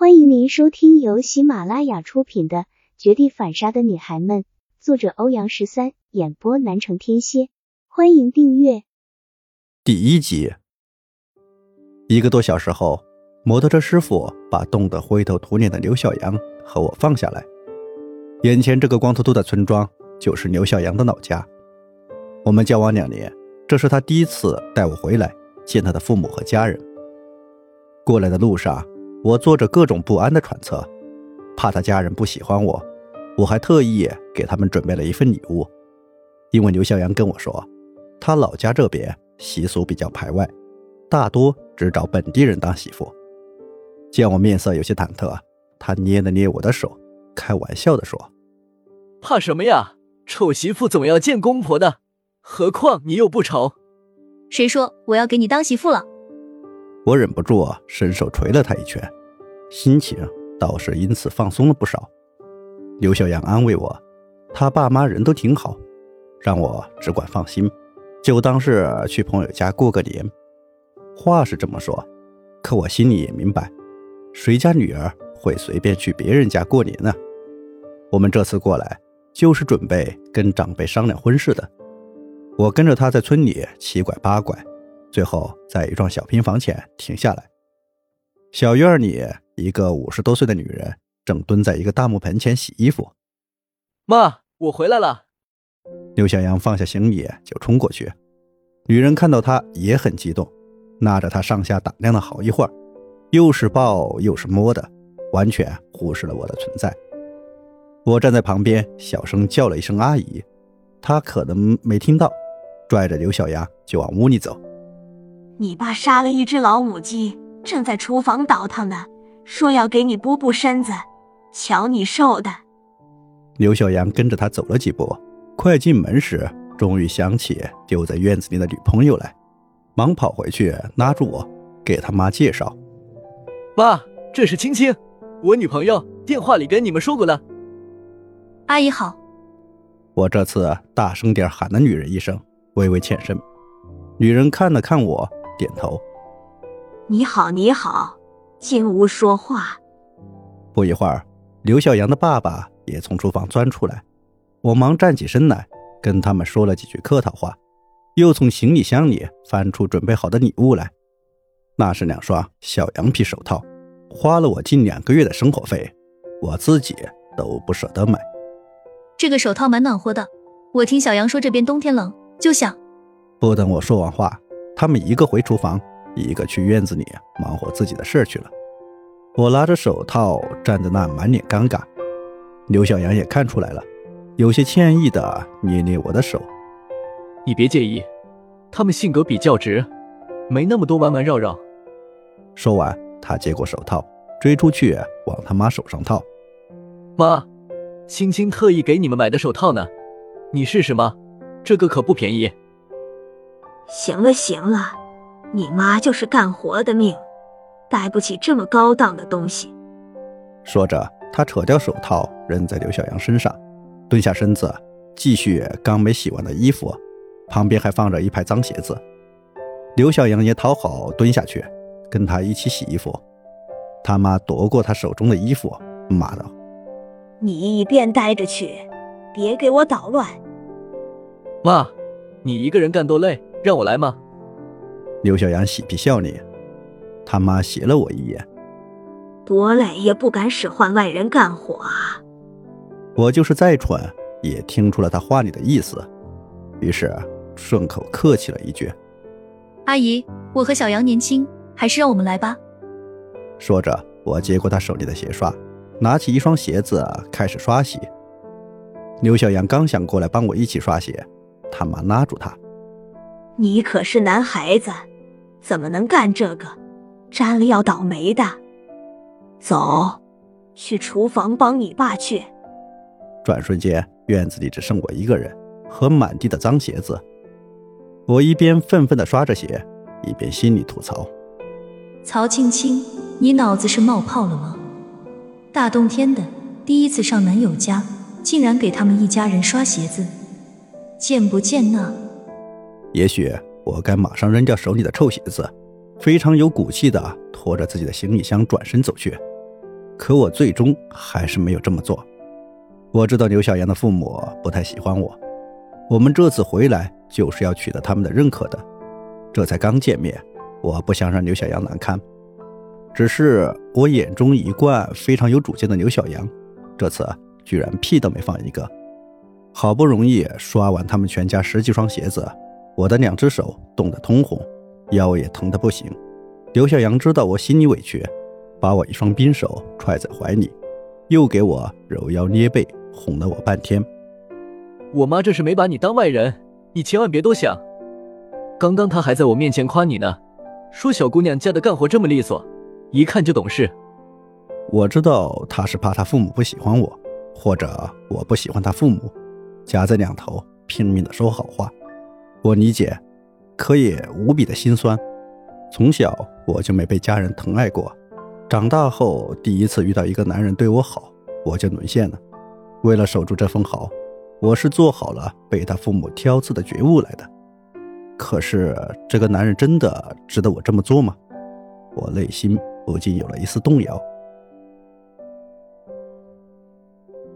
欢迎您收听由喜马拉雅出品的《绝地反杀的女孩们》，作者欧阳十三，演播南城天蝎。欢迎订阅。第一集。一个多小时后，摩托车师傅把冻得灰头土脸的刘小阳和我放下来。眼前这个光秃秃的村庄，就是刘小阳的老家。我们交往两年，这是他第一次带我回来见他的父母和家人。过来的路上。我做着各种不安的揣测，怕他家人不喜欢我，我还特意给他们准备了一份礼物。因为刘小阳跟我说，他老家这边习俗比较排外，大多只找本地人当媳妇。见我面色有些忐忑，他捏了捏我的手，开玩笑的说：“怕什么呀？丑媳妇总要见公婆的，何况你又不丑。谁说我要给你当媳妇了？”我忍不住伸手捶了他一拳，心情倒是因此放松了不少。刘小阳安慰我，他爸妈人都挺好，让我只管放心，就当是去朋友家过个年。话是这么说，可我心里也明白，谁家女儿会随便去别人家过年呢？我们这次过来就是准备跟长辈商量婚事的。我跟着他在村里七拐八拐。最后，在一幢小平房前停下来。小院里，一个五十多岁的女人正蹲在一个大木盆前洗衣服。妈，我回来了。刘小阳放下行李就冲过去。女人看到他也很激动，拉着他上下打量了好一会儿，又是抱又是摸的，完全忽视了我的存在。我站在旁边，小声叫了一声“阿姨”，她可能没听到，拽着刘小阳就往屋里走。你爸杀了一只老母鸡，正在厨房倒腾呢，说要给你补补身子，瞧你瘦的。刘小阳跟着他走了几步，快进门时，终于想起丢在院子里的女朋友来，忙跑回去拉住我，给他妈介绍：“爸，这是青青，我女朋友，电话里跟你们说过了。”阿姨好。我这次大声点喊了女人一声，微微欠身。女人看了看我。点头，你好，你好，进屋说话。不一会儿，刘小阳的爸爸也从厨房钻出来，我忙站起身来，跟他们说了几句客套话，又从行李箱里翻出准备好的礼物来，那是两双小羊皮手套，花了我近两个月的生活费，我自己都不舍得买。这个手套蛮暖和的，我听小杨说这边冬天冷，就想。不等我说完话。他们一个回厨房，一个去院子里忙活自己的事去了。我拉着手套站在那，满脸尴尬。刘小阳也看出来了，有些歉意的捏捏我的手：“你别介意，他们性格比较直，没那么多弯弯绕绕。”说完，他接过手套，追出去往他妈手上套。妈，青青特意给你们买的手套呢，你试试吗？这个可不便宜。行了行了，你妈就是干活的命，带不起这么高档的东西。说着，他扯掉手套扔在刘小阳身上，蹲下身子继续刚没洗完的衣服，旁边还放着一排脏鞋子。刘小阳也讨好蹲下去，跟他一起洗衣服。他妈夺过他手中的衣服，骂道：“你一边待着去，别给我捣乱。”妈，你一个人干多累。让我来吗？刘小阳嬉皮笑脸，他妈斜了我一眼，多累也不敢使唤外人干活啊！我就是再蠢，也听出了他话里的意思，于是顺口客气了一句：“阿姨，我和小杨年轻，还是让我们来吧。”说着，我接过他手里的鞋刷，拿起一双鞋子开始刷洗。刘小阳刚想过来帮我一起刷鞋，他妈拉住他。你可是男孩子，怎么能干这个？沾了要倒霉的。走，去厨房帮你爸去。转瞬间，院子里只剩我一个人和满地的脏鞋子。我一边愤愤地刷着鞋，一边心里吐槽：曹青青，你脑子是冒泡了吗？大冬天的，第一次上男友家，竟然给他们一家人刷鞋子，贱不贱呐？也许我该马上扔掉手里的臭鞋子，非常有骨气的拖着自己的行李箱转身走去。可我最终还是没有这么做。我知道刘小阳的父母不太喜欢我，我们这次回来就是要取得他们的认可的。这才刚见面，我不想让刘小阳难堪。只是我眼中一贯非常有主见的刘小阳，这次居然屁都没放一个。好不容易刷完他们全家十几双鞋子，我的两只手冻得通红，腰也疼得不行。刘小阳知道我心里委屈，把我一双冰手揣在怀里，又给我揉腰捏背，哄了我半天。我妈这是没把你当外人，你千万别多想。刚刚她还在我面前夸你呢，说小姑娘家的干活这么利索，一看就懂事。我知道她是怕她父母不喜欢我，或者我不喜欢她父母，夹在两头拼命的说好话。我理解，可也无比的心酸。从小我就没被家人疼爱过，长大后第一次遇到一个男人对我好，我就沦陷了。为了守住这份好，我是做好了被他父母挑刺的觉悟来的。可是这个男人真的值得我这么做吗？我内心不禁有了一丝动摇。